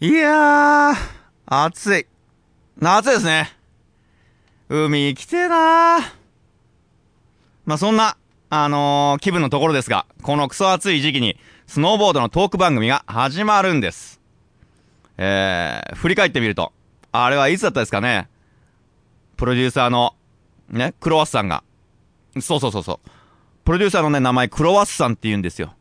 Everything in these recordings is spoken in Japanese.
いやー、暑い。夏ですね。海来てえなー。まあ、そんな、あのー、気分のところですが、このクソ暑い時期に、スノーボードのトーク番組が始まるんです。えー、振り返ってみると、あれはいつだったですかね。プロデューサーの、ね、クロワッサンが。そうそうそうそう。プロデューサーのね、名前、クロワッサンって言うんですよ。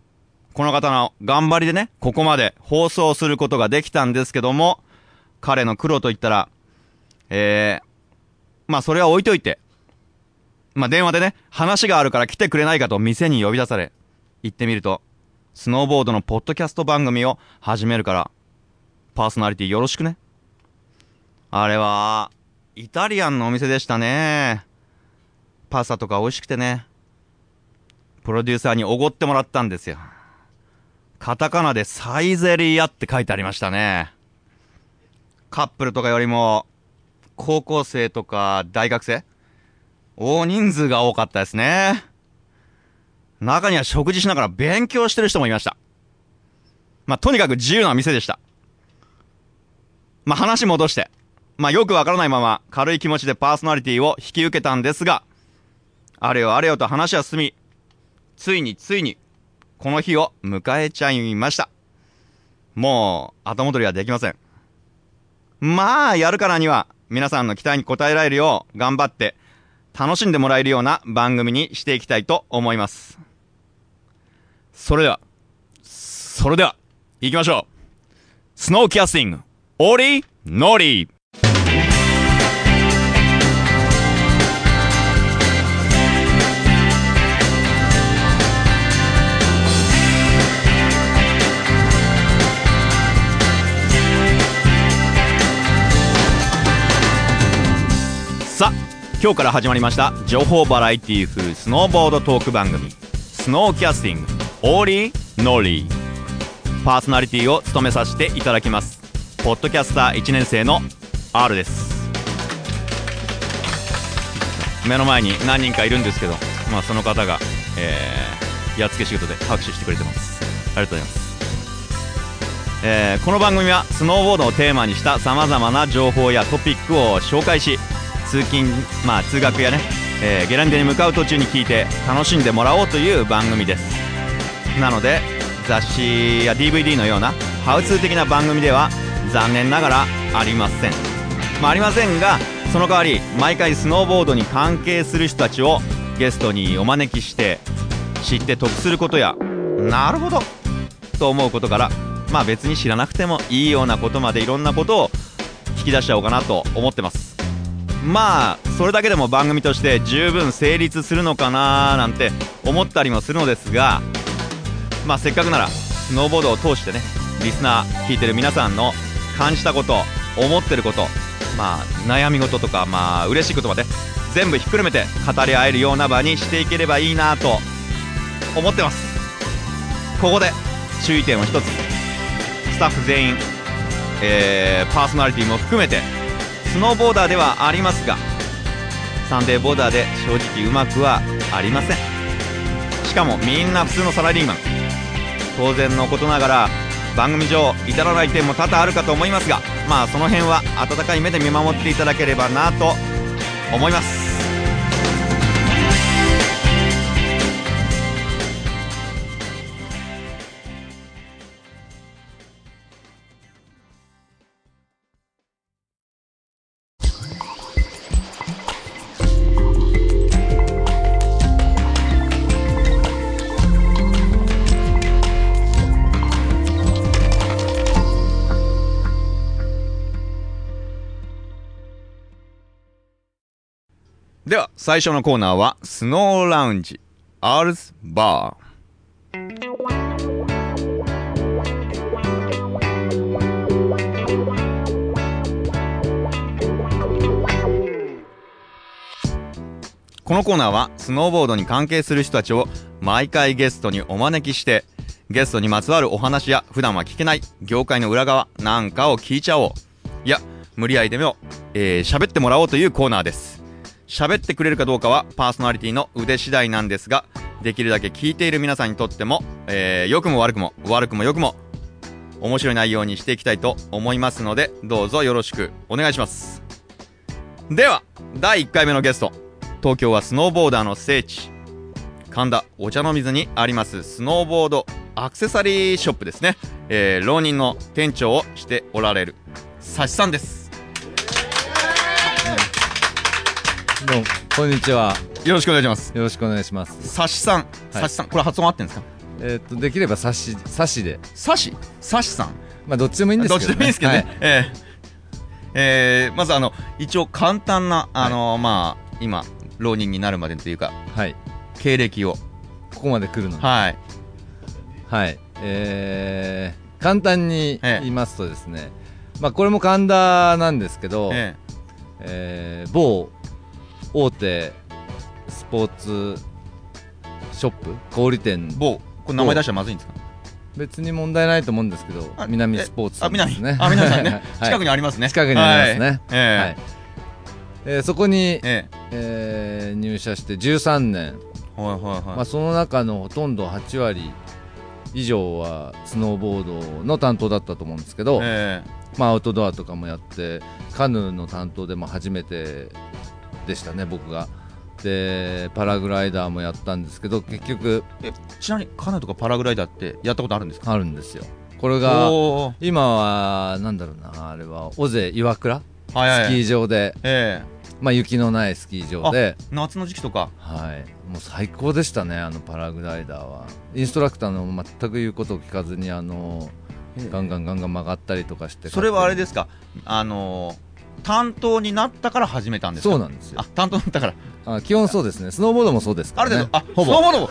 この方の頑張りでね、ここまで放送することができたんですけども、彼の苦労と言ったら、えー、まあそれは置いといて、まあ電話でね、話があるから来てくれないかと店に呼び出され、行ってみると、スノーボードのポッドキャスト番組を始めるから、パーソナリティよろしくね。あれは、イタリアンのお店でしたね。パスタとか美味しくてね。プロデューサーにおごってもらったんですよ。カタカナでサイゼリヤって書いてありましたね。カップルとかよりも、高校生とか大学生？大人数が多かったですね。中には食事しながら勉強してる人もいました。まあ、とにかく自由な店でした。まあ、話戻して。まあ、よくわからないまま軽い気持ちでパーソナリティを引き受けたんですが、あれよあれよと話は進み、ついについにこの日を迎えちゃいました。もう、後戻りはできません。まあ、やるからには、皆さんの期待に応えられるよう、頑張って、楽しんでもらえるような番組にしていきたいと思います。それでは、それでは、行きましょう。スノーキャスティング、オリノリさ今日から始まりました情報バラエティ風スノーボードトーク番組スノーキャスティングオーリーノーリー。パーソナリティを務めさせていただきます。ポッドキャスター1年生の R です。目の前に何人かいるんですけど、まあ、その方が、えー、やっつけ仕事で拍手してくれてます。ありがとうございます。えー、この番組はスノーボードをテーマにしたさまざまな情報やトピックを紹介し通勤、まあ、通学やね、えー、ゲランデに向かう途中に聞いて楽しんでもらおうという番組です。なので雑誌や DVD のようなハウツー的な番組では残念ながらありません、まあ、ありませんがその代わり毎回スノーボードに関係する人たちをゲストにお招きして知って得することやなるほどと思うことからまあ別に知らなくてもいいようなことまでいろんなことを引き出しちゃおうかなと思ってます。まあそれだけでも番組として十分成立するのかななんて思ったりもするのですがまあせっかくならスノーボードを通してねリスナー聞いてる皆さんの感じたこと思ってることまあ悩み事とかまあ嬉しいことまで全部ひっくるめて語り合えるような場にしていければいいなと思ってます。ここで注意点を1つ。スタッフ全員、えー、パーソナリティも含めてスノーボーダーではありますがサンデーボーダーで正直うまくはありません。しかもみんな普通のサラリーマン。当然のことながら番組上至らない点も多々あるかと思いますがまあその辺は温かい目で見守っていただければなと思います。では、最初のコーナーは、スノーラウンジ、アールズバー。このコーナーは、スノーボードに関係する人たちを毎回ゲストにお招きして、ゲストにまつわるお話や普段は聞けない業界の裏側なんかを聞いちゃおう。いや、無理やりでも、えー、喋ってもらおうというコーナーです。喋ってくれるかどうかはパーソナリティの腕次第なんですが、できるだけ聞いている皆さんにとっても、えー、良くも悪くも、悪くも良くも、面白い内容にしていきたいと思いますので、どうぞよろしくお願いします。では、第1回目のゲスト。東京はスノーボーダーの聖地。神田お茶の水にありますスノーボードアクセサリーショップですね。えー、浪人の店長をしておられる、サシさんです。どうもこんにちは。よろしくお願いします。よろしくお願いします。サシさん、サシさん、これ発音合ってんですか？えーっと、できれば差し、差しで。サシ？サシさん？まあ、どっちでもいいんですけど、ね。どっちでもいいですけどね。はいえーえーまずあの、一応簡単な、あのまあ、今、浪人になるまでというか、はい。経歴を。ここまで来るのに。はい。はい。えー、簡単にええ言いますとですね、まあ、これも神田なんですけど、ええー某大手スポーツショップ小売店。ー、某、これ名前出したらまずいんですか？別に問題ないと思うんですけどあ南スポーツあ、南。ですね。あ、南。さんね。はい。近くにありますね。近くにありますね。はい。えはい。えーそこに、ええ。えー入社して13年、えはいはいはい。まあ、その中のほとんど8割以上はスノーボードの担当だったと思うんですけど、えまあ、アウトドアとかもやってカヌーの担当でも初めてでしたね僕が。でパラグライダーもやったんですけど結局ええちなみにカヌーとかパラグライダーってやったことあるんですか？あるんですよ。これが今はなんだろうなあれは尾瀬岩倉？はいはいスキー場で、えまあ、雪のないスキー場で。え夏の時期とか。はい、もう最高でしたね、あのパラグライダーは。インストラクターの全く言うことを聞かずに、あのガンガンガンガン曲がったりとかして、それはあれですか？あのー担当になったから始めたんですか？そうなんですよ。あ、担当になったから。あ基本そうですね、スノーボードもそうですから、ね、ある程度、あ、ほぼ。スノーボードも。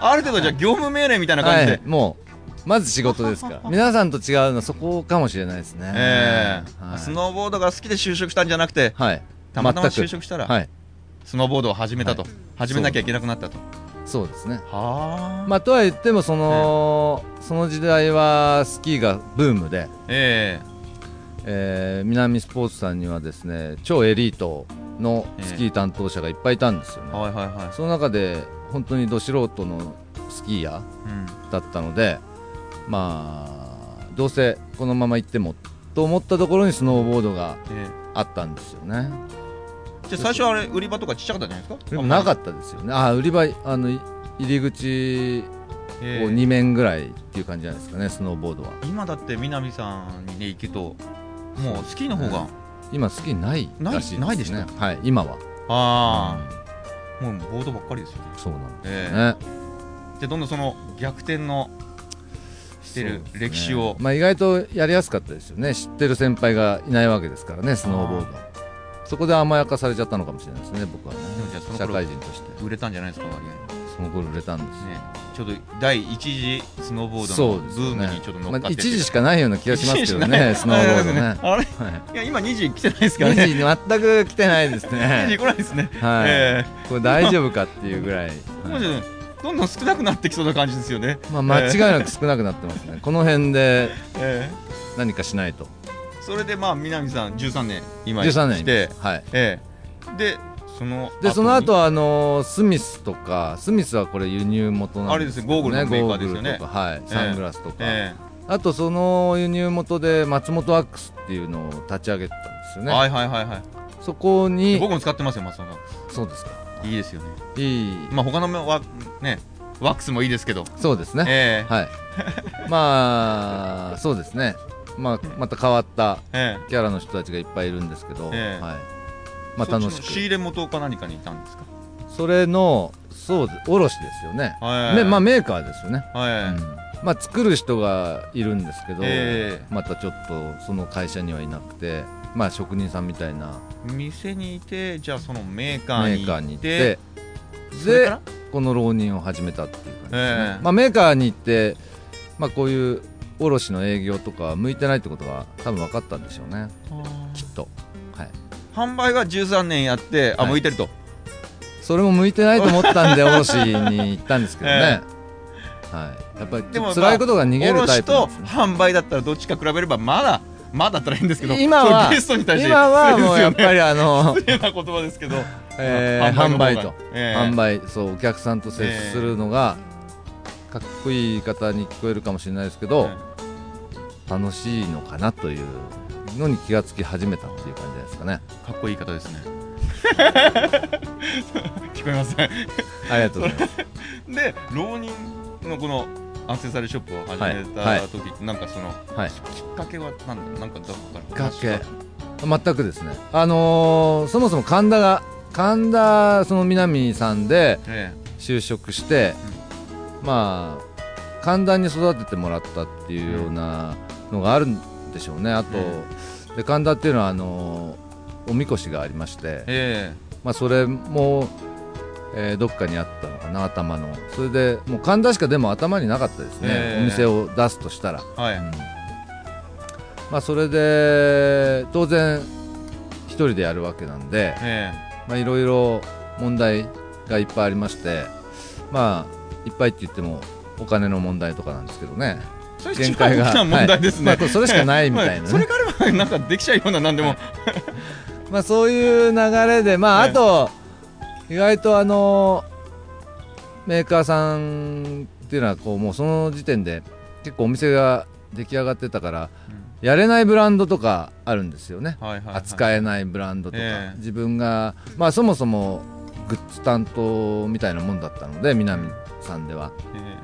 ある程度じゃあ業務命令みたいな感じで。はい、もう、まず仕事ですから、皆さんと違うのはそこかもしれないですね。ええ。はい、スノーボードが好きで就職したんじゃなくて、はい、たまたま就職したら、はい、スノーボードを始めたと、はい。始めなきゃいけなくなったと。そう。ですね。はあ。まあ、とは言ってもその、その時代はスキーがブームで、ええ。ー南スポーツさんにはですね超エリートのスキー担当者がいっぱいいたんですよね、えはいはいはい。その中で本当にど素人のスキーヤうん。ーだったのでまあどうせこのまま行ってもと思ったところにスノーボードがえあったんですよねえじゃあ最初はあれ、売り場とかちっちゃかったんじゃないですか？なかっったですよねあ売り場あのい入り口た。をええ2面ぐらいっていう感じじゃないですかねスノーボードは今だって南さんにね、行くと、もうスキーの方が、今スキーないらしいですね。ないでした？はい今は。ああ、もうボードばっかりですよね。そうなんですね、えで、どんどんその逆転のしてる歴史を。まあ、意外とやりやすかったですよね。知ってる先輩がいないわけですからねスノーボード。そこで甘やかされちゃったのかもしれないですね僕はね。でもじゃあその社頃会人として。売れたんじゃないですか、割合。その頃売れたんですよ。ね、ちょうど第一次スノーボードそのブームにちょっと乗っまあ、かって一時しかないような気がしますけどね。スノーボードね。あれ？はい。や、今2時来てないですから2ね。時に全く来てないです2時ね来ないですね。はい、えこれ大丈夫かっていうぐらい、えもうはいちょっとどんどん少なくなってきそうな感じですよね。まあ、間違いなく少なくなってますね。この辺でえ何かしないと。えそれでまあ、南さん13年今13年来て、はい。ええ。で、そのでその後ははあのスミスとかスミスはこれ輸入元なんですよね。あれですよゴーグルのメーカーですよね。ゴーグルとかはい。サングラスとか、えあとその輸入元で松本アックスっていうのを立ち上げてたんですよね、えはいはいはいはい。そこに僕も使ってますよ、松本さそうですか。ん。いいですよね。いい、まあ、他のワね、ワックスもいいですけど、そうですね、ええ。はい。まあそうですね。まあまた変わったええ。キャラの人たちがいっぱいいるんですけど、ええ。はいまあ楽しそっちの仕入くれ元か何かにいたんですか？それのそう卸ですよね、はいめまあメーカーですよね、はい、うん。まあ作る人がいるんですけど、ええまたちょっとその会社にはいなくてまあ職人さんみたいな。店にいてじゃあそのメーカーにメーカーに行っててでこの浪人を始めたっていう感じですね、ええまあ、メーカーに行って、まあ、こういう卸の営業とかは向いてないってことが多分分かったんでしょうね。きっと、はい、販売が13年やってあはい。向いてると、それも向いてないと思ったんで卸に行ったんですけどね、はい、やっぱり辛いことが逃げるタイプなん卸と販売だったらどっちか比べればまだ まだだったらいいんですけど今はゲストに対して今はもうやっぱりりあの、失礼な言葉ですけど、えー販売と、ええ。販売そうお客さんと接するのが、かっこいい言い方に聞こえるかもしれないですけど、楽しいのかなというのに気がつき始めたっていう感じですかね。かっこいい方ですね。聞こえません。ありがとうございます。で浪人のこのアクセサリーショップを始めはいた時、なんかそのはい。きっかけはなんだなんかどこきからっかけ。全くですね。あのーそもそも神田が神田その南さんでえ就職して、まあ神田に育ててもらったっていうようなのがあるんでしょうね。あと、で神田っていうのはあのおみこしがありましてえ、え。まあ、それも、えーどっかにあったのかな頭の。それでもう神田しかでも頭になかったですね、ええ。お店を出すとしたら、えはい、うん。まあ、それで当然一人でやるわけなんでえ。まあいろいろ問題がいっぱいありましてまあいっぱいって言ってもお金の問題とかなんですけどね限界が。一番大きな問題ですね、はい。まあそれしかないみたいなね。はそれがあればなんかできちゃうようななんでも、まあそういう流れでまあええあと意外とあのメーカーさんっていうのはこうもうその時点で結構お店が出来上がってたからやれないブランドとかあるんですよね。はいはい、はい、扱えないブランドとか、ええ。自分がまあそもそもグッズ担当みたいなもんだったので南さんでは。え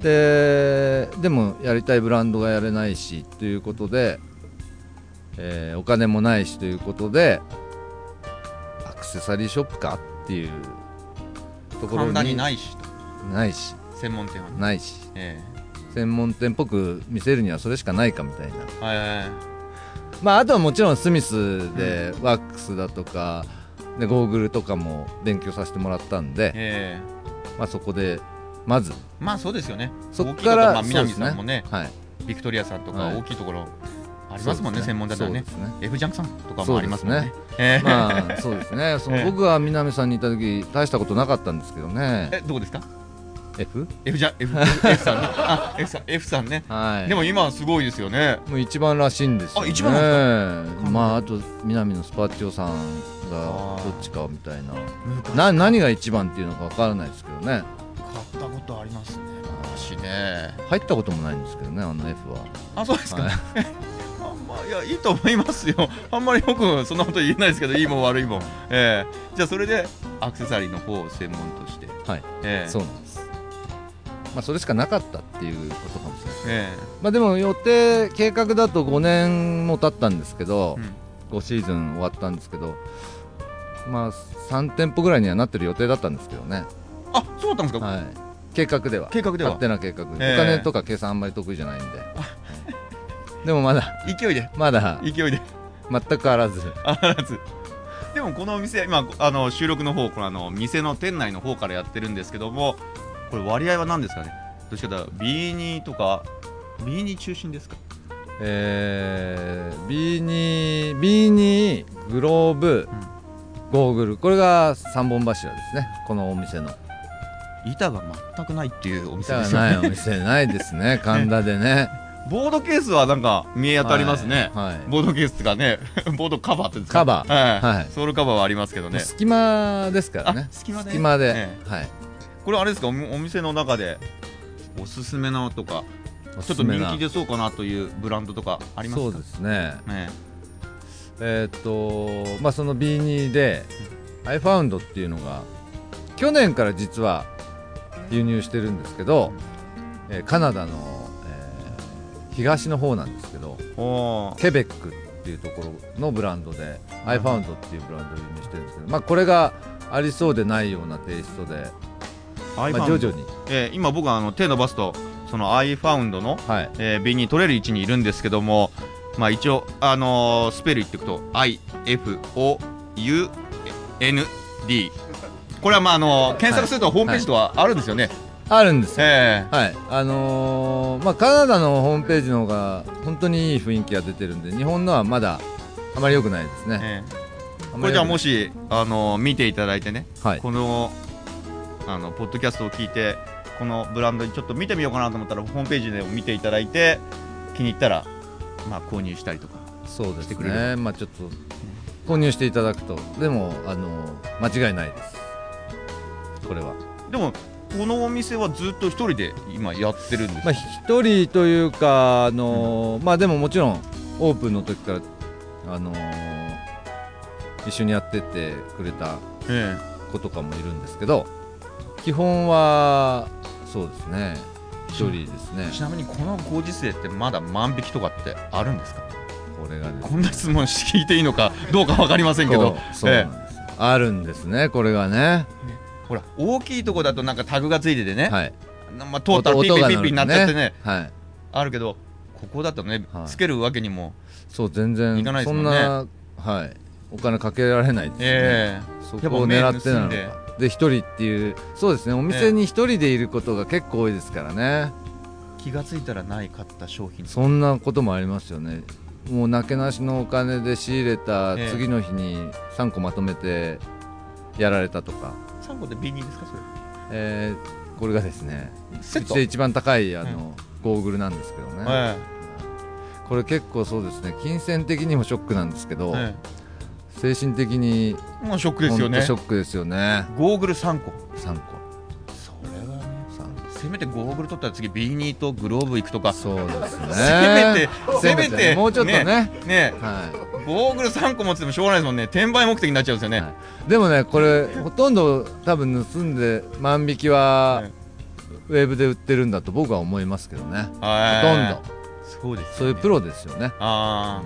ででもやりたいブランドがやれないしということで、えーお金もないしということでアクセサリーショップかっていうところにえ神田にないしないし。専門店はね、ないし。え専門店っぽく見せるにはそれしかないかみたいな。えはいはいはい。まああとはもちろんスミスでワックスだとかでゴーグルとかも勉強させてもらったんで、え。まあ、そこでまず。えまあそうですよね。そこからまあ、南さんもねはい。ビクトリアさんとかはい。大きいところありますもんねそうです専門だったらね。ね F ジャンクさんとかもありますね。そうええ。まあそうですね。そのええ。僕が南さんにいた時大したことなかったんですけどね。えどうですか？F? F じゃ F, F さん。ねあ F さん F さんね。はい。でも今はすごいですよね。もう一番らしいんですよ、ね、あ一番？まああと南のスパッチョさんがどっちかみたいな。昔な何が一番っていうのかわからないですけどねことありますね。昔ね入ったこともないんですけどねあの F は。あそうですか、はい。あんまいやいいと思いますよ。あんまり僕そんなこと言えないですけど いいもん悪いもん。ええ。じゃあそれでアクセサリーの方を専門として。はい。ええ。そうなんです。まあそれしかなかったっていうことかもしれないえまあでも予定計画だと5年も経ったんですけどえ、うん。5シーズン終わったんですけどまあ3店舗ぐらいにはなってる予定だったんですけどね。あそうだったんですか、はい計画では。計画では。勝手な計画で、ええ。お金とか計算あんまり得意じゃないんで。でもまだ勢いで。まだ勢いで。全く変わらず。あらず。でもこのお店今あの収録の方このあの店の店内の方からやってるんですけどもこれ割合は何ですかね？どっちかというと B2 とか B2 中心ですか？えー、B2 B2 グローブ、ゴーグル。これが3本柱ですね。このお店の板が全くないっていうお店ですよね。ないお店ないですね。神田でね。ボードケースはなんか見え当たりますね、はいはい。ボードケースっていうかね ボードカバーってカバー。はい。はい。ソウルカバーはありますけどね。隙間ですからね。あ隙間で隙間で、えはい。これあれですか？おお店の中でおすすめのとかおちょっと人気出そうかなというブランドとかありますか？そうですね。ねえ。ーっとまあその B2 で iFound っていうのが去年から実は輸入してるんですけど、えーカナダの、えー東の方なんですけどケベックっていうところのブランドで iFound っていうブランドを輸入してるんですけど、まあ、これがありそうでないようなテイストで、まあ、徐々に、えー今僕はあの手伸ばすとその iFound の、はい、えー、瓶に取れる位置にいるんですけどもまあ一応あのースペル言っていくと IFOUND これはまああのー検索するとホームページとはあるんですよね、あるんですよ。えはい。あのーまあ、カナダのホームページの方が本当にいい雰囲気が出てるんで日本のはまだあまり良くないですーね、えーこれじゃあもしあのー見ていただいてね。はい、このあのポッドキャストを聞いてこのブランドにちょっと見てみようかなと思ったらホームページでも見ていただいて気に入ったらまあ購入したりとかそうですね。まあちょっと購入していただくとでもあの間違いないですこれは。でもこのお店はずっと一人で今やってるんですまあ一人というかあのーまあでももちろんオープンの時からあのー一緒にやってってくれたえ子とかもいるんですけど基本はそうですね一人ですね。えちなみにこのご時世ってまだ万引きとかってあるんですか？これがね。こんな質問聞いていいのかどうか分かりませんけど。そうなんです。よ、あるんですねこれがねほら大きいとこだとなんかタグがついててね、はい。まあ、通ったらピッピッピッピになっちゃってね。はい。あるけどここだとね、はい。つけるわけにもそう全然いかないですそもんね。んなはい。お金かけられないですよね、えそこを狙ってなのか。で。一人っていうそうですね。お店に一人でいることが結構多いですからね、え気がついたらない買った商品そんなこともありますよね。もうなけなしのお金で仕入れたええ。次の日に3個まとめてやられたとか、3個で B2 ですかそれ？えーこれがですねセット。うちで一番高いあの、ゴーグルなんですけどね、えこれ結構そうですね金銭的にもショックなんですけど、え精神的にえもうショックですよね。ショックですよね。ゴーグル3個。3個。それはね3せめてゴーグル取ったら次 B2 とグローブ行くとか。個そうですね。せめてせめてもうちょっとね。ねはゴーグル3個持っててもしょうがないですもんね。転売目的になっちゃうんですよね、はい。い、でもねこれほとんど多分盗んで万引きははい。ウェブで売ってるんだと僕は思いますけどね。はい。ほとんど。そうですそういうプロですよね、あ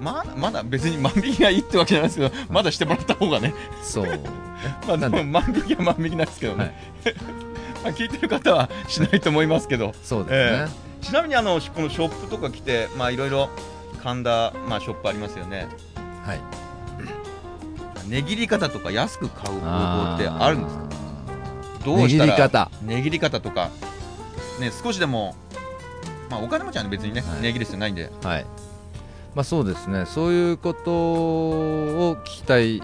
うん。あまだまだ別に万引きがいいってわけじゃないですけどまだしてもらった方がね。そう。まあ万引きは万引きなんですけどね、はい。まあ聞いてる方はしないと思いますけど。そうですね、ちなみにあのこのショップとか来てまあいろいろ神田、まあ、ショップありますよね。はい。値切り方とか安く買う方法ってあるんですか？ど値うしたら切り方。値切り方とか。ね少しでもまあお金持ちはね別にね、はい。値切る必要ないんで。はい。まあそうですね。そういうことを聞きたいっ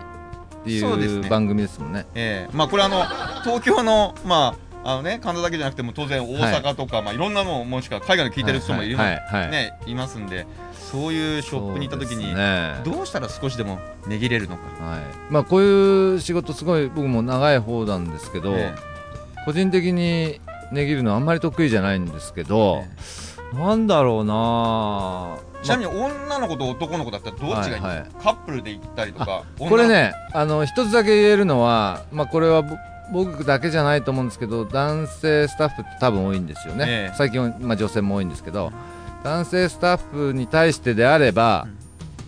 ていう番組ですもんね。ええ。まあこれあの東京のまああのね神田だけじゃなくても当然大阪とか、い、まあいろんなのもしくは海外の聞いてる人もいる、はい。はい。はいねいますんでそういうショップに行った時に、ね。どうしたら少しでも値切れるのか、はい。まあ、こういう仕事すごい僕も長い方なんですけど、え個人的に値切るのはあんまり得意じゃないんですけどえ、なんだろうなちなみに女の子と男の子だったらどっちがいいはいはい。カップルで行ったりとか女これねあの一つだけ言えるのは、まあ、これはぼ僕だけじゃないと思うんですけど男性スタッフって多分多いんですよね、ええ。最近は、まあ、女性も多いんですけど男性スタッフに対してであれば、うん。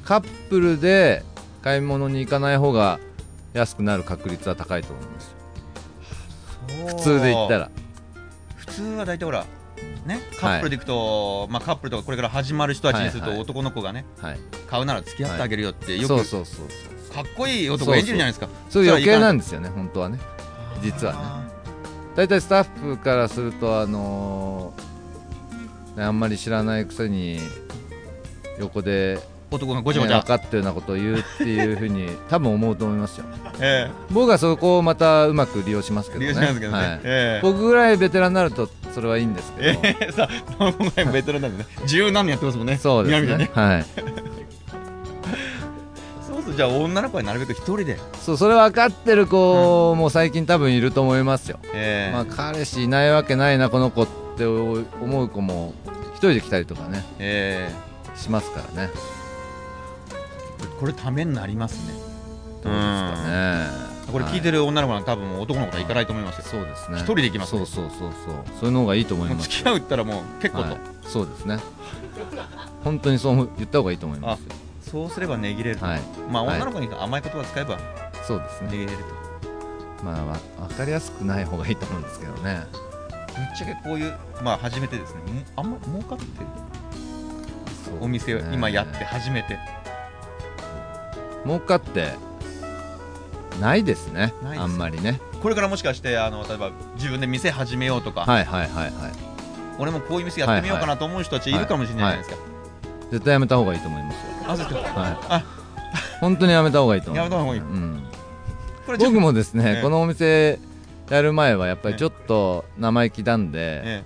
カップルで買い物に行かない方が安くなる確率は高いと思いますそう普通で言ったら。普通は大体ほらねカップルで行くと、まあカップルとかこれから始まる人たちにするとはい。はい男の子がねはい。買うなら付き合ってあげるよってよく、そうそうそうそうかっこいい男演じるじゃないですか。そういう余計なんでですよね本当はね実はね。大体スタッフからするとあのーね、あんまり知らないくせに横で、男がごちゃね、ごちゃ。分、かったようなことを言うっていうふうに 多分思うと思いますよ。え僕はそこをまたうまく利用しますけどね。ね、はい。ええ。僕ぐらいベテランになるとそれはいいんですけど、ええ。さあ、この前もベテランなんでね、十何年やってますもんね、そうです南でね。はい じゃあ、女の子はなるべく一人で、そうそれ分かってる子も最近多分いると思いますよ、ええ。まあ彼氏いないわけないなこの子って思う子も一人で来たりとかね。えしますからね。えこれ、ためになりますね。どうですかね。これ聞いてる女の子なんか多分男の子とは行かないと思いますよ。そうですね。一人で行きますそうそうそうそう。そういうのがいいと思います。付き合うったらもう結構と、はい、そうですね。本当にそう言った方がいいと思いますよそうすれば値切れると、はい。まあはい。女の子に甘い言葉使えばそうですね。値切れると、まあわ分かりやすくない方がいいと思うんですけどね。ぶっちゃけこういう、まあ初めてですね、もあんま儲かってる。そうお店をね今やって初めて、儲かってないですね。あんまりね。これからもしかしてあの例えば自分で店始めようとか、はいはいはいはい。俺もこういう店やってみようかなと思う人たちいるかもしれないじゃないですか。絶対やめた方がいいと思いますよあそうです。かはい。あ本当にやめた方がいいと思いますやめた方がいい。うん、僕もですね、ええ。このお店やる前はやっぱりちょっと生意気なんで、え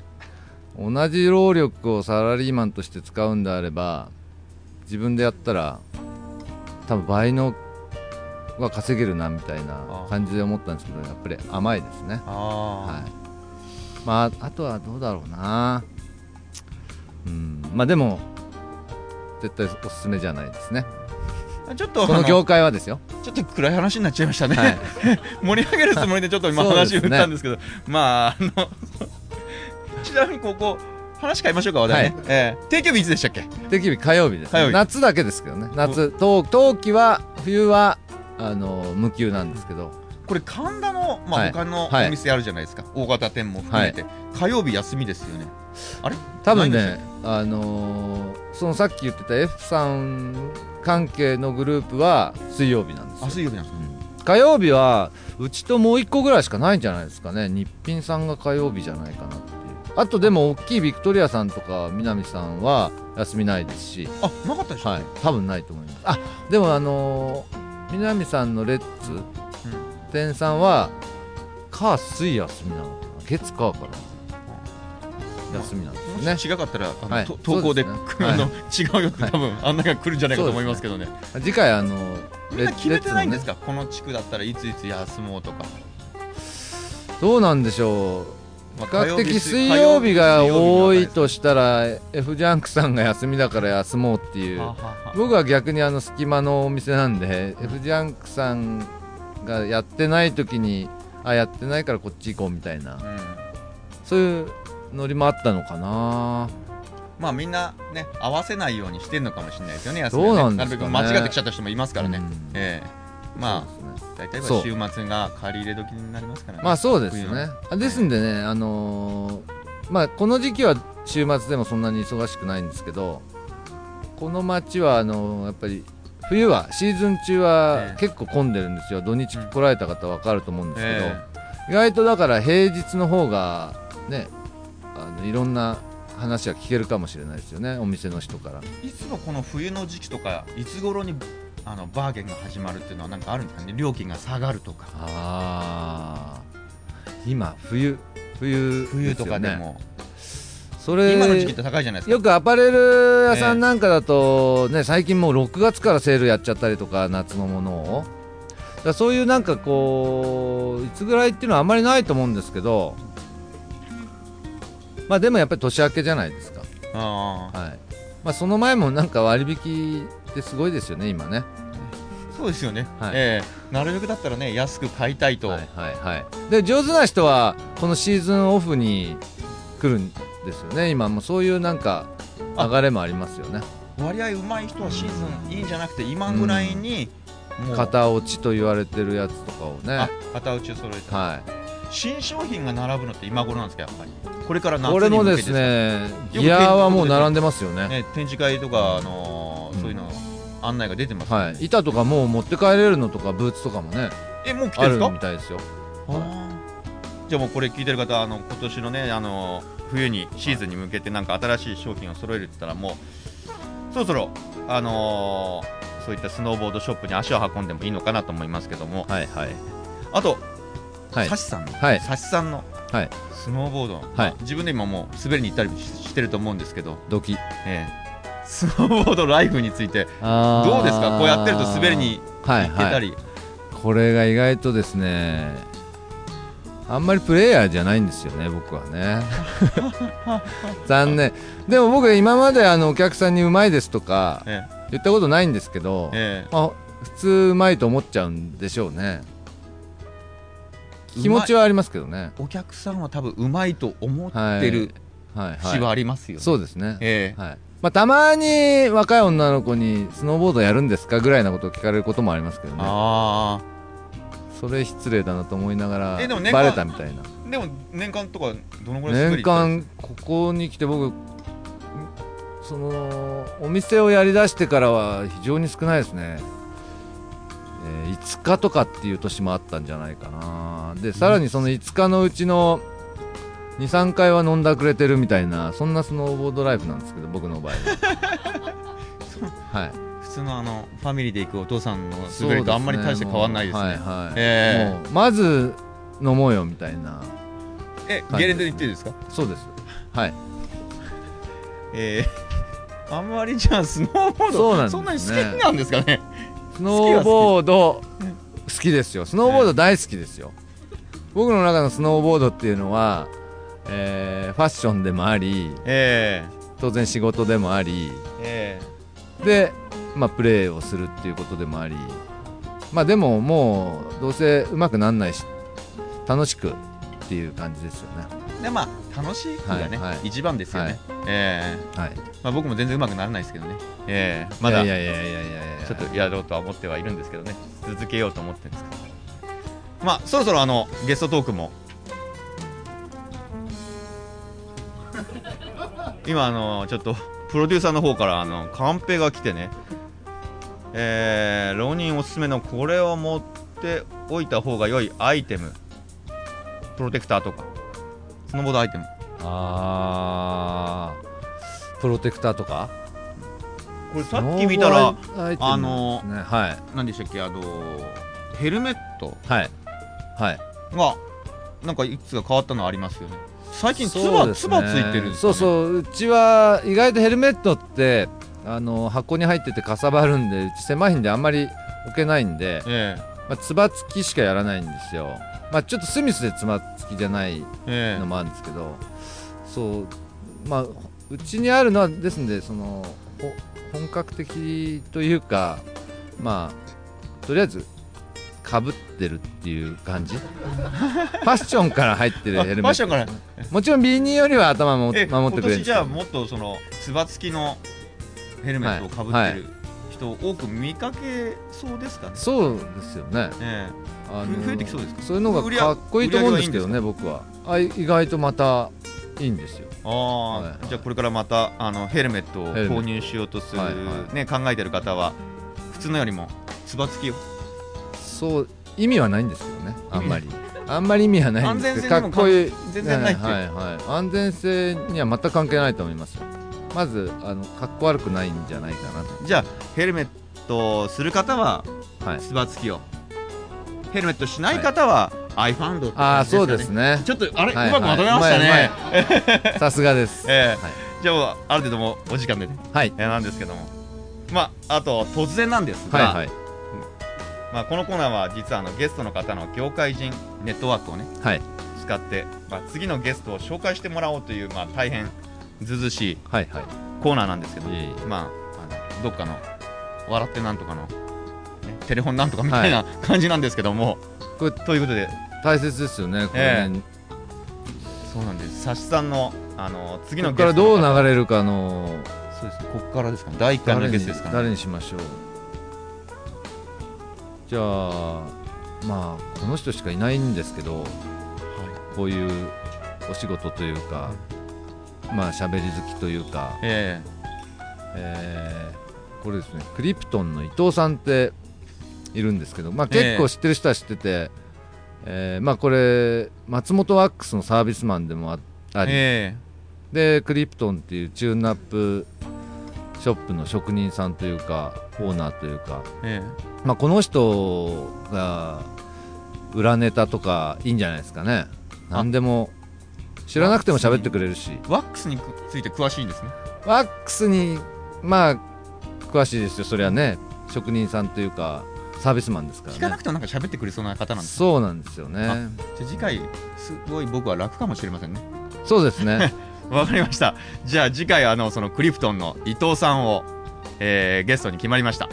同じ労力をサラリーマンとして使うんであれば自分でやったら多分倍のは稼げるなみたいなあ感じで思ったんですけどやっぱり甘いですね。え、ああ、はい。まああとはどうだろうな。うん。まあでも絶対おすすめじゃないですね。ちょっとこの業界はですよ。ちょっと暗い話になっちゃいましたね、はい。盛り上げるつもりでちょっと今話を振ったんですけど。まああのちなみにここ話変えましょうか話題ね、えー定休日いつでしたっけ？定休日火曜日です、火曜日。夏だけですけどね。夏冬冬季は冬はあの無休なんですけどこれ神田の、まあはい。他のはい。お店あるじゃないですか、大型店も含めて、火曜日休みですよね。あれ？多分ないんでねあのーそのさっき言ってた F さん関係のグループは水曜日なんですよ。あ水曜日なんです火曜日はうちともう一個ぐらいしかないんじゃないですかね。日品さんが火曜日じゃないかなっていう。あとでも大きいビクトリアさんとか南さんは休みないですし。あなかったでしょ、はい。多分ないと思います。あでもあのー南さんのレッツ店さんは火水休みなのかな？月火から。休みなんですよね。違かったらあの、はい。と投稿でそうですね。あの違うよって多分案内が来るんじゃないかと思いますけどね。次回あのみんな決めてないんですか？か、この地区だったらいついつ休もうとか、どうなんでしょう。まあ比較的水曜日が多いとしたら F ジャンクさんが休みだから休もうっていう。はあはあは。あ僕は逆にあの隙間のお店なんで F ジャンクさんがやってない時にあやってないからこっち行こうみたいな。うん。そういうノリもあったのかな。まあみんなね合わせないようにしてるのかもしれないですよね休みどうをなんですかね。るべく間違ってきちゃった人もいますからね、うん。ええ。まそうですね。あ大体週末が借り入れ時になりますからね。まあそうですね。あですんでねあのーまあこの時期は週末でもそんなに忙しくないんですけどこの街はあのーやっぱり冬はシーズン中えはえ結構混んでるんですよ。土日来られた方は分かると思うんですけど、え意外とだから平日の方がねあのいろんな話は聞けるかもしれないですよね。お店の人から。えいつもこの冬の時期とかいつ頃にあのバーゲンが始まるっていうのはなんかあるんですかね？料金が下がるとか。ああ今冬冬冬とかでもそれ今の時期って高いじゃないですか。よくアパレル屋さんなんかだと、ね、最近もう6月からセールやっちゃったりとか夏のものを。だそういうなんかこういつぐらいっていうのはあんまりないと思うんですけどまあでもやっぱり年明けじゃないですか、ああ。はい。まあ、その前もなんか割引ってすごいですよね今ね。そうですよね、はい。ええ。なるべくだったらね安く買いたいと、はいはいはい。で上手な人はこのシーズンオフに来るんですよね。今もそういうなんか流れもありますよね。割合うまい人はシーズンいいんじゃなくて今ぐらいに型落ちと言われてるやつとかをね。あ型打ちを揃えて、はい。新商品が並ぶのって今頃なんですかやっぱり。これから夏にこれもで向けてすねギアはもう並んでますよね。ね展示会とか、あのーうん。そういうの案内が出てますよね、はい。板とかもう持って帰れるのとかブーツとかもねえもう来てあるるんですか？みたいですよ。じゃあもうこれ聞いてる方あの今年のねあの冬にシーズンに向けてなんか新しい商品を揃えるって言ったらもうそろそろあのーそういったスノーボードショップに足を運んでもいいのかなと思いますけども。はいはい。あと、はい。サシさんの、はい。サシさんのはい。スノーボードの、はい。まあ自分で今もう滑りに行ったりししてると思うんですけど、ドキ。ええ。スノーボードライフについてどどうですか？こうやってると滑りにはいはい。行けたり、これが意外とですねあんまりプレイヤーじゃないんですよね僕はね。残念。でも僕今まであのお客さんにうまいですとかえ言ったことないんですけど、ええ。まあ、普通うまいと思っちゃうんでしょうね。気持ちはありますけどね。えお客さんは多分うまいと思はいってるはい。節ははい。ありますよ、ね。そうですね。ええ。はい。まあ、たまに若い女の子にスノーボードやるんですかぐらいなことを聞かれることもありますけどね。あそれ失礼だなと思いながらえでも年間バレたみたいな。あでも年間とかどのぐらい年間ここに来て僕そのお店をやりだしてからは非常に少ないですね、えー5日とかっていう年もあったんじゃないかな。でさらにその5日のうちの23回は飲んだくれてるみたいなそんなスノーボードライフなんですけど僕の場合は。はい。普通のあのファミリーで行くお父さんの滑りとあんまり大して変わんないですね。もうはいはいえ。もうまず飲もうよみたいな。えゲレンデで行ってるんですか？そうです。はい。えー、あんまりじゃあスノーボードそうね。んなに好きなんですかね？スノーボード好きですよ。スノーボード大好きですよ。僕の中のスノーボードっていうのは、ええーファッションでもありえ。当然仕事でもあり。ええ。で、まあ、プレーをするっていうことでもありまあでももうどうせうまくなんないし楽しくっていう感じですよね。えでまあ楽しいがね、はいはい。一番ですよね、はい。ええ。はい。まあ僕も全然うまくならないですけどね。ええ。まだいやいやいやいやいやいや。ちょっとやろうとは思ってはいるんですけどね。続けようと思ってるんですけど。まあそろそろあのゲストトークも。今あのちょっとプロデューサーの方からあのカンペが来てねえー、浪人おすすめのこれを持っておいた方が良いアイテム。プロテクターとか。スノーボードアイテム。あー。プロテクターとか？これさっき見たらあのねはい。何でしたっけ？あのヘルメット。はい。はい。がなんかいくつか変わったのありますよね。最近つば、ね。つばついてるんですそううそう。うちは意外とヘルメットってあの箱に入っててかさばるんでうち狭いんであんまり置けないんで、えまあ、つば付きしかやらないんですよ。まあちょっとスミスでつば付きじゃないええ。のもあるんですけど、そうまあうちにあるのはですんでそのほ本格的というかまあとりあえずかぶってるっていう感じ。ファッションから入ってるヘルメット。ファッションから。もちろん B2 よりは頭もえ守ってくれるじゃあもっとそのつば付きのヘルメットをかぶってる人多く見かけそうですかね、そうですよね。えあふ増えてきそうですか？そういうのがかっこいいと思うんですけどね僕は。あ意外とまたいいんですよ。えああ、じゃあこれからまたあのヘルメットを購入しようとする、ね考えてる方は普通のよりもつば付きを？そう意味はないんですけどねあんまり。あんまり意味はないんですけどか安全性にもっこいい。全然ないはいはい。安全性には全く関係ないと思いますよまずあのかっこ悪くないんじゃないかなと。じゃあヘルメットをする方ははい。つば付きを。ヘルメットしない方は、アイファンドってああそうですね。ちょっとあれ、はいうまくまとめましたね、うまい さすがです。ええ。はい。じゃあある程度もうお時間でね、はい。えーなんですけども。まああと突然なんですが、はいはい。まあ、このコーナーは実はあのゲストの方の業界人ネットワークをねはい。使って、まあ、次のゲストを紹介してもらおうという、まあ、大変ずうずうしいはいはい。コーナーなんですけどいえいえ。まああのどっかの笑ってなんとかの、ね、テレフォンなんとかみたいな感じなんですけども、これということで大切ですよねこれね。そうなんです。サシさんのあの次のここからどう流れるかのそうですね。ここからですかね。第1回目のゲストですから、誰ね、にしましょう。じゃあまあこの人しかいないんですけどこういうお仕事というかまあ喋り好きというか、ええ。ーこれですねクリプトンの伊藤さんっているんですけど、まあ、ええ。結構知ってる人は知ってて、えーまあ、これ松本ワックスのサービスマンでもああえり、えでクリプトンっていうチューンナップショップの職人さんというかオーナーというか、え。まあ、この人が裏ネタとかいいんじゃないですかね。何でも知らなくても喋ってくれるし。えワックスについて詳しいんですね。ワックスにまあ詳しいですよそれはね。職人さんというかサービスマンですか聞からなねくてもなんか喋ってくれそうな方なんですそうなんですよあねじゃあ次回すごい僕は楽かもしれませんね。そうですね。わかりました。じゃあ次回あのそのクリプトンの伊藤さんを、えーゲストに決まりました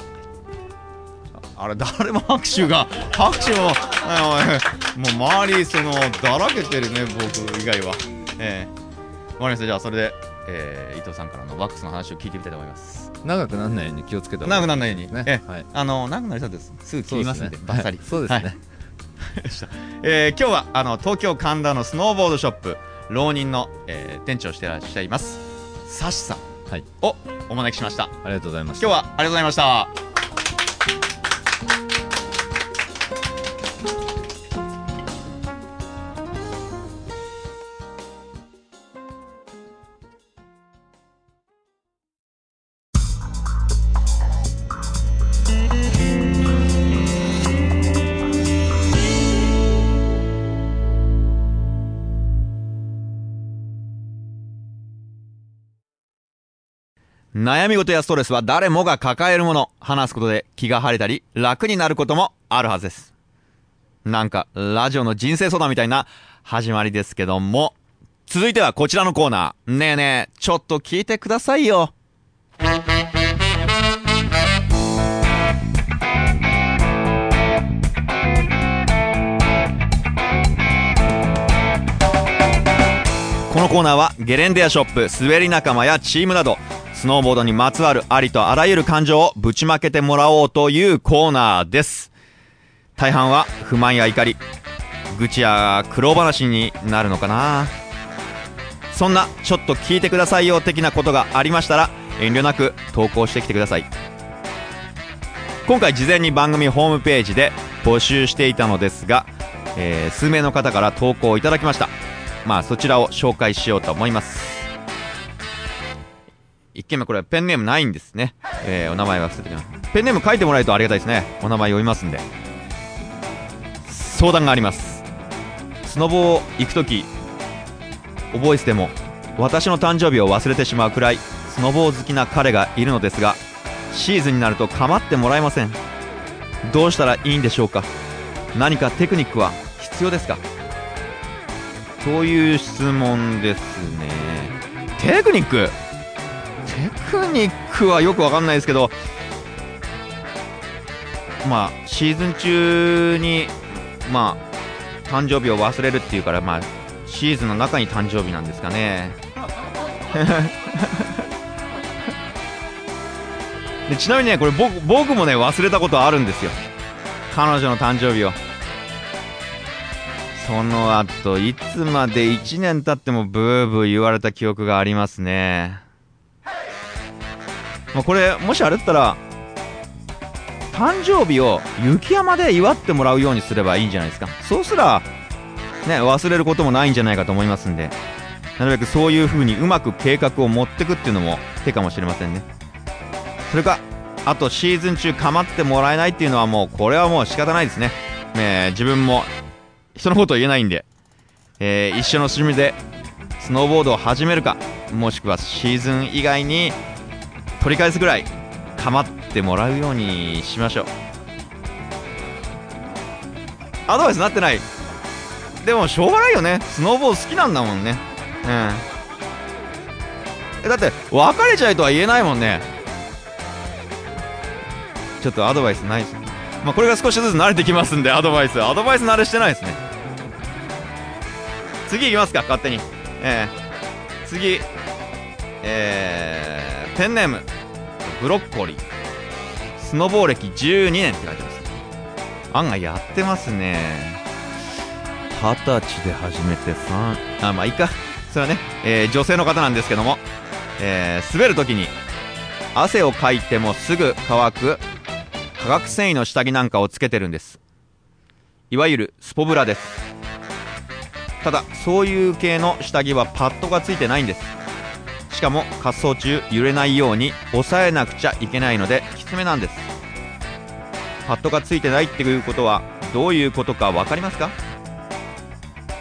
ああれ誰も拍手が拍手もあのもう周りそのだらけてるね僕以外は。えー、わかりました。じゃあそれで、えー伊藤さんからのワックスの話を聞いてみたいと思います。長くならないように気をつけた方長がくならないように、ね。えはい。あの長くなりそうです。すぐ切りますんでバッサリ。そうですね、はい。えー今日はあの東京神田のスノーボードショップ浪人の、えー店長をしていらっしゃいますサシさんはい。をお招きしました。ありがとうございました今日はありがとうございました悩み事やストレスは誰もが抱えるもの。話すことで気が晴れたり楽になることもあるはずです。なんか、ラジオの人生相談みたいな始まりですけども、続いてはこちらのコーナー。ねえねえ、ちょっと聞いてくださいよ。このコーナーはゲレンデやショップ滑り仲間やチームなどスノーボードにまつわるありとあらゆる感情をぶちまけてもらおうというコーナーです。大半は不満や怒り。愚痴や苦労話になるのかな。そんなちょっと聞いてくださいよ的なことがありましたら遠慮なく投稿してきてください。今回事前に番組ホームページで募集していたのですが、えー数名の方から投稿いただきました。まあそちらを紹介しようと思います。一件目これはペンネームないんですね、えーお名前は伏せてきますペンネーム書いてもらえるとありがたいですね。お名前読みますんで。相談があります。スノボを行く時覚えてても私の誕生日を忘れてしまうくらいスノボー好きな彼がいるのですがシーズンになると構ってもらえません。どうしたらいいんでしょうか。何かテクニックは必要ですか。という質問ですね。テクニック？テクニックはよくわかんないですけどまあシーズン中にまあ誕生日を忘れるっていうからまあシーズンの中に誕生日なんですかね。でちなみにねこれ僕僕もね忘れたことあるんですよ。彼女の誕生日を。その後いつまで1年経ってもブーブー言われた記憶がありますね。まあこれもしあれだったら誕生日を雪山で祝ってもらうようにすればいいんじゃないですか。そうすらね忘れることもないんじゃないかと思いますんでなるべくそういう風にうまく計画を持ってくっていうのも手かもしれませんね。それかあとシーズン中構ってもらえないっていうのはもうこれはもう仕方ないですね。ね自分も人のこと言えないんで、えー一緒の趣味でスノーボードを始めるかもしくはシーズン以外に取り返すぐらい構ってもらうようにしましょう。アドバイスなってない。でもしょうがないよね。スノーボード好きなんだもんね。うん。だって別れちゃいとは言えないもんね。ちょっとアドバイスないですまあこれが少しずつ慣れてきますんでアドバイス。アドバイス慣れしてないですね。次いきますか勝手に。えー、次。えー、ペンネームブロッコリー。スノボー歴12年って書いてます案外やってますね。二十歳で始めて3あまあいいか。それはね、えー女性の方なんですけども、えー滑るときに汗をかいてもすぐ乾く化学繊維の下着なんかをつけてるんです。いわゆるスポブラです。ただそういう系の下着はパッドがついてないんです。しかも滑走中揺れないように押さえなくちゃいけないのできつめなんです。パッドがついてないっていうことはどういうことか分かりますか？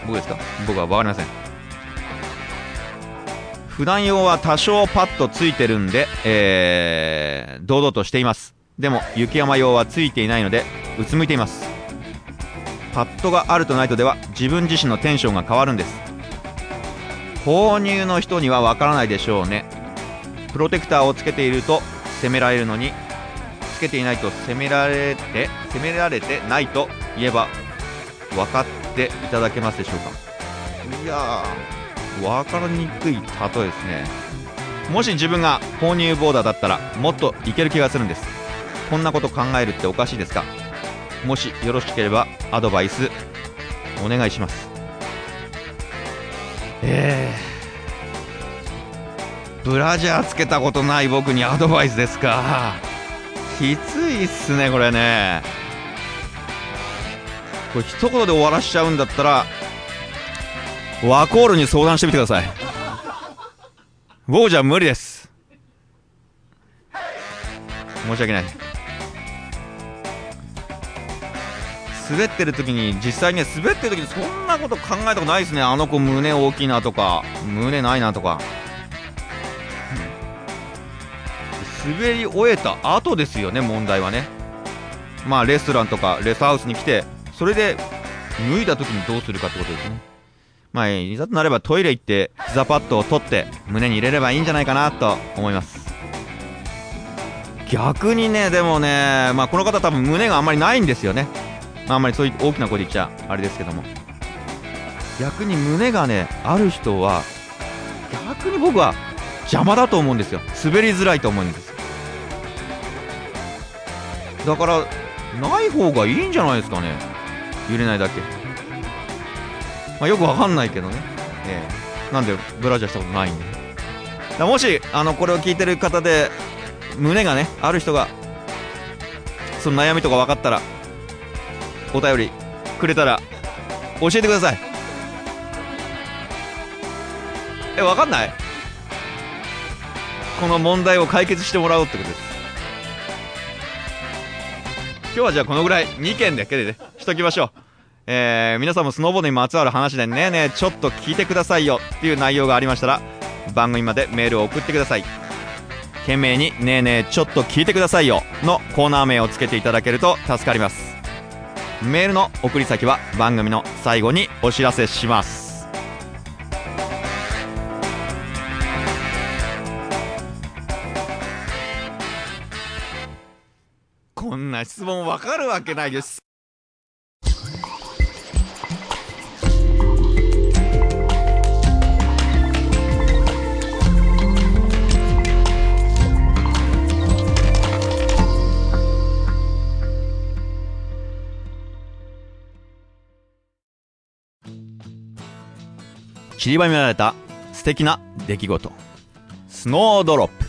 僕ですか？僕は分かりません。普段用は多少パッドついてるんで、えー、堂々としています。でも雪山用はついていないのでうつむいています。パッドがあるとないとでは自分自身のテンションが変わるんです。購入の人にはわからないでしょうね。プロテクターをつけていると攻められるのにつけていないと攻められて攻められてないと言えば分かっていただけますでしょうか。いやー分かりにくい例えですね。もし自分が購入ボーダーだったらもっといける気がするんです。こんなこと考えるっておかしいですか。もしよろしければアドバイスお願いします。えー、ブラジャーつけたことない僕にアドバイスですか。きついっすねこれね。これ一言で終わらしちゃうんだったらワコールに相談してみてください。僕じゃ無理です。申し訳ない滑ってる時に実際にね滑ってる時にそんなこと考えたことないですね。あの子胸大きいなとか胸ないなとか、滑り終えた後ですよね問題はね。まあレストランとかレストハウスに来てそれで脱いだ時にどうするかってことですね。まあ、いざとなればトイレ行って膝パッドを取って胸に入れればいいんじゃないかなと思います。逆にねでもね、まあ、この方多分胸があんまりないんですよね、まあ、あんまりそういう大きな声で言っちゃあれですけども。逆に胸がねある人は逆に僕は邪魔だと思うんですよ。滑りづらいと思うんです。だからない方がいいんじゃないですかね。揺れないだけ。まあ、よくわかんないけどね、えー、なんでブラジャーしたことないんで。だもしあのこれを聞いてる方で胸がねある人がその悩みとか分かったらお便りくれたら教えてください。え分かんない？この問題を解決してもらおうってことで。す今日はじゃあこのぐらい。2件だけでね。しときましょう。えー、皆さんもスノーボードにまつわる話でねえねえちょっと聞いてくださいよ。っていう内容がありましたら番組までメールを送ってください。懸命にねえねえちょっと聞いてくださいよ。のコーナー名をつけていただけると助かります。メールの送り先は番組の最後にお知らせします。こんな質問わかるわけないです。散りばめられた素敵な出来事。スノードロップ。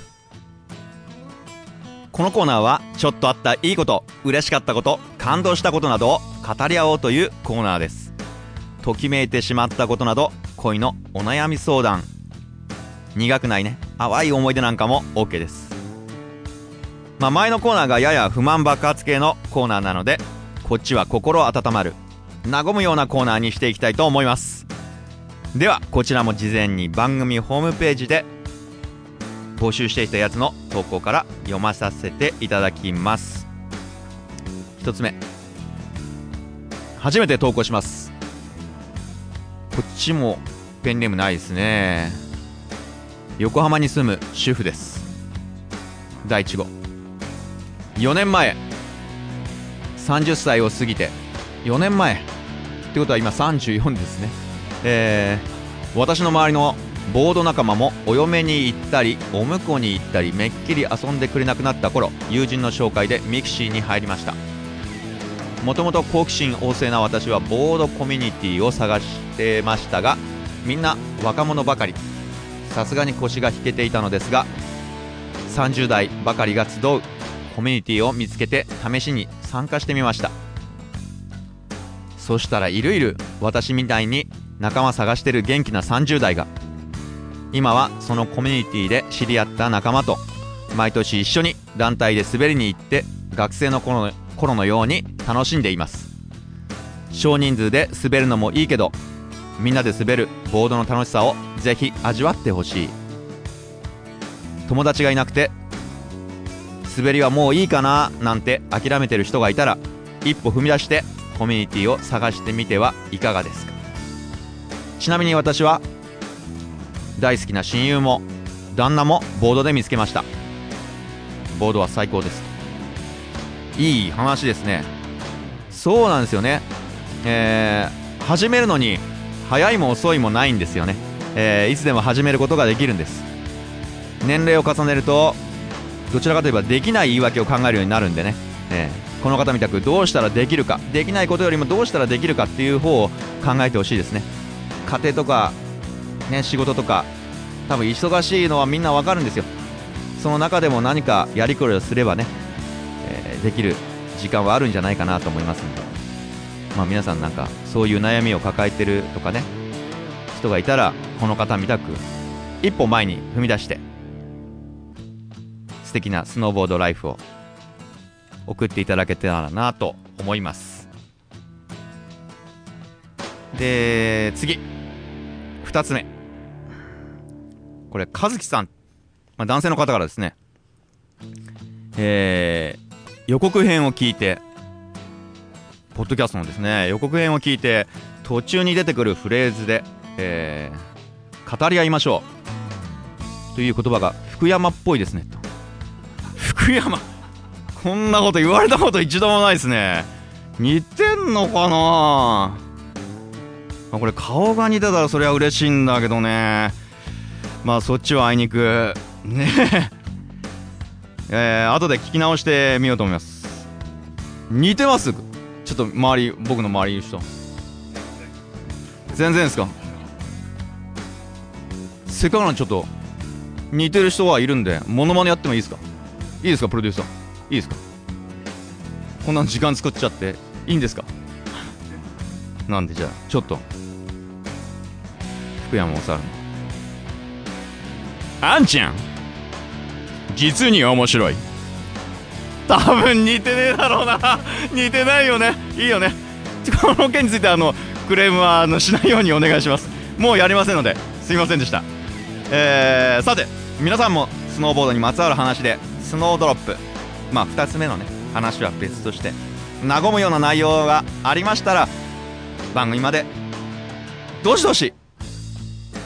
このコーナーはちょっとあったいいこと嬉しかったこと感動したことなどを語り合おうというコーナーです。ときめいてしまったことなど恋のお悩み相談。苦くないね。淡い思い出なんかも OK です。まあ前のコーナーがやや不満爆発系のコーナーなのでこっちは心温まる和むようなコーナーにしていきたいと思います。ではこちらも事前に番組ホームページで募集していたやつの投稿から読まさせていただきます。1つ目。初めて投稿します。こっちもペンネームないですね。横浜に住む主婦です。第1号。4年前。30歳を過ぎて4年前。ってことは今34ですね。えー、私の周りのボード仲間もお嫁に行ったりお婿に行ったりめっきり遊んでくれなくなった頃友人の紹介で mixi に入りました。もともと好奇心旺盛な私はボードコミュニティを探してましたがみんな若者ばかり。さすがに腰が引けていたのですが30代ばかりが集うコミュニティを見つけて試しに参加してみました。そしたらいるいる私みたいに仲間探してる元気な30代が。今はそのコミュニティで知り合った仲間と毎年一緒に団体で滑りに行って学生の頃の頃のように楽しんでいます。少人数で滑るのもいいけどみんなで滑るボードの楽しさをぜひ味わってほしい。友達がいなくて滑りはもういいかななんて諦めてる人がいたら一歩踏み出してコミュニティを探してみてはいかがですか？ちなみに私は大好きな親友も旦那もボードで見つけました。ボードは最高です。いい話ですね。そうなんですよね。えー、始めるのに早いも遅いもないんですよね、えー、いつでも始めることができるんです。年齢を重ねるとどちらかといえばできない言い訳を考えるようになるんでね、えー、この方みたくどうしたらできるかできないことよりもどうしたらできるかっていう方を考えてほしいですね。家庭とか、ね、仕事とか多分忙しいのはみんなわかるんですよ。その中でも何かやりくりをすればね、えー、できる時間はあるんじゃないかなと思いますので、まあ、皆さんなんかそういう悩みを抱えてるとかね人がいたらこの方みたく一歩前に踏み出して素敵なスノーボードライフを送っていただけたらなと思います。で次。2つ目。これ和樹さん、まあ、男性の方からですね。えー、予告編を聞いてポッドキャストのですね予告編を聞いて途中に出てくるフレーズで、えー、語り合いましょう。という言葉が福山っぽいですね。と。福山？こんなこと言われたこと一度もないですね。似てんのかな？あこれ顔が似てたらそれは嬉しいんだけどね。まあそっちはあいにく。ね。えー、後で聞き直してみようと思います。似てます？ちょっと周り僕の周りいる人。全然ですか？せっかくなんでちょっと似てる人はいるんでモノマネやってもいいですか？いいですかプロデューサー？いいですか？こんな時間作っちゃっていいんですか？なんでじゃあちょっと。福山雅治。あんちゃん。実に面白い。多分似てねえだろうな。似てないよね。いいよね。この件についてあのクレームはあのしないようにお願いします。もうやりませんのですいませんでした。えー、さて皆さんもスノーボードにまつわる話でスノードロップ。まあ2つ目のね話は別として和むような内容がありましたら番組まで。どしどし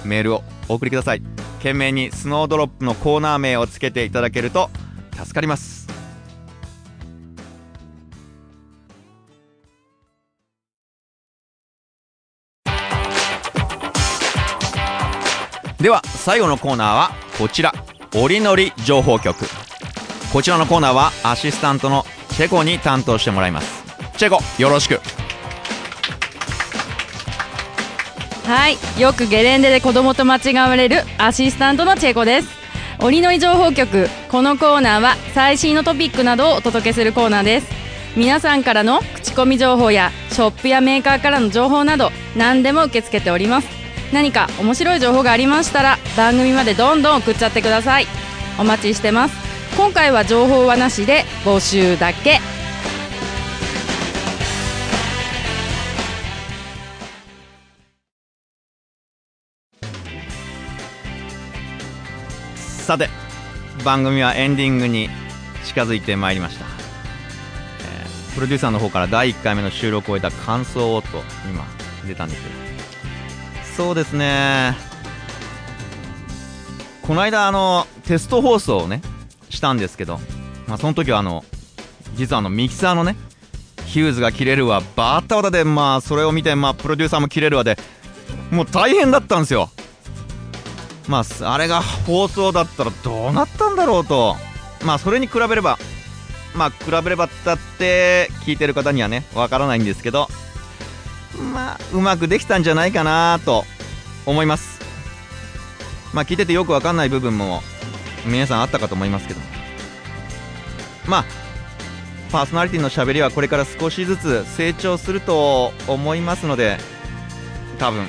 メールをお送りください。懸命にスノードロップのコーナー名をつけていただけると助かります。では最後のコーナーはこちら。折りのり情報局。こちらのコーナーはアシスタントのチェコに担当してもらいます。チェコよろしく。はい。よくゲレンデで子供と間違われるアシスタントのチェコです。折りのり情報局。このコーナーは最新のトピックなどをお届けするコーナーです。皆さんからの口コミ情報やショップやメーカーからの情報など何でも受け付けております。何か面白い情報がありましたら番組までどんどん送っちゃってください。お待ちしてます。今回は情報はなしで募集だけ。さて番組はエンディングに近づいてまいりました、えー、プロデューサーの方から第1回目の収録を終えた感想をと今出たんです。けどそうですね。この間あのテスト放送をねしたんですけど、まあ、その時はあの実はあのミキサーのねヒューズが切れるわバッタバタでまあそれを見てまあプロデューサーも切れるわでもう大変だったんですよ。まああれが放送だったらどうなったんだろうと。まあそれに比べればまあ比べればだって聞いてる方にはねわからないんですけどまあうまくできたんじゃないかなと思います。まあ聞いててよくわかんない部分も皆さんあったかと思いますけど。まあパーソナリティのしゃべりはこれから少しずつ成長すると思いますので多分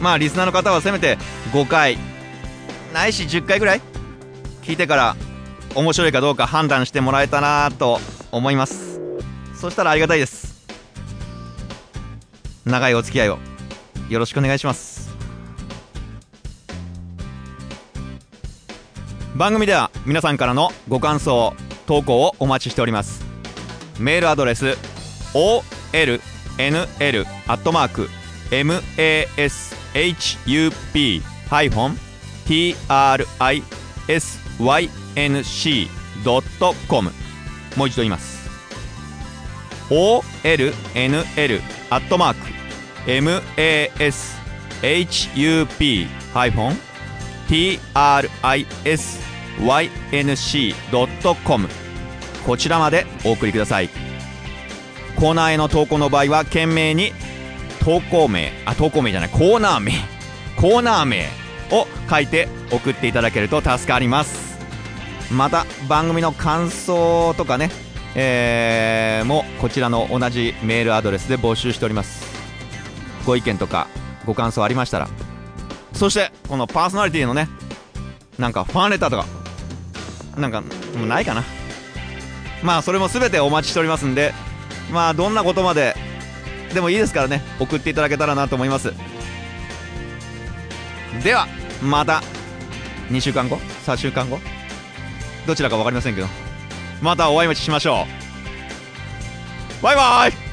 まあリスナーの方はせめて5回ないし10回ぐらい聞いてから面白いかどうか判断してもらえたなと思います。そしたらありがたいです。長いお付き合いを。よろしくお願いします。番組では皆さんからのご感想投稿をお待ちしております。メールアドレス olnl@mas olnl-mashup-trisync.com もう一度言います。olnl アットマーク mashup-trisync.com こちらまでお送りください。コーナーへの投稿の場合は懸命に投稿名。あ投稿名じゃない。コーナー名。コーナー名を書いて送っていただけると助かります。また番組の感想とかね。えー、もこちらの同じメールアドレスで募集しております。ご意見とかご感想ありましたら。そしてこのパーソナリティのねなんかファンレターとか。なんかもうないかな。まあそれも全てお待ちしておりますんで。まあどんなことまででもいいですからね送っていただけたらなと思います。ではまた2週間後？3週間後？どちらか分かりませんけどまたお会いしましょう。バイバイ！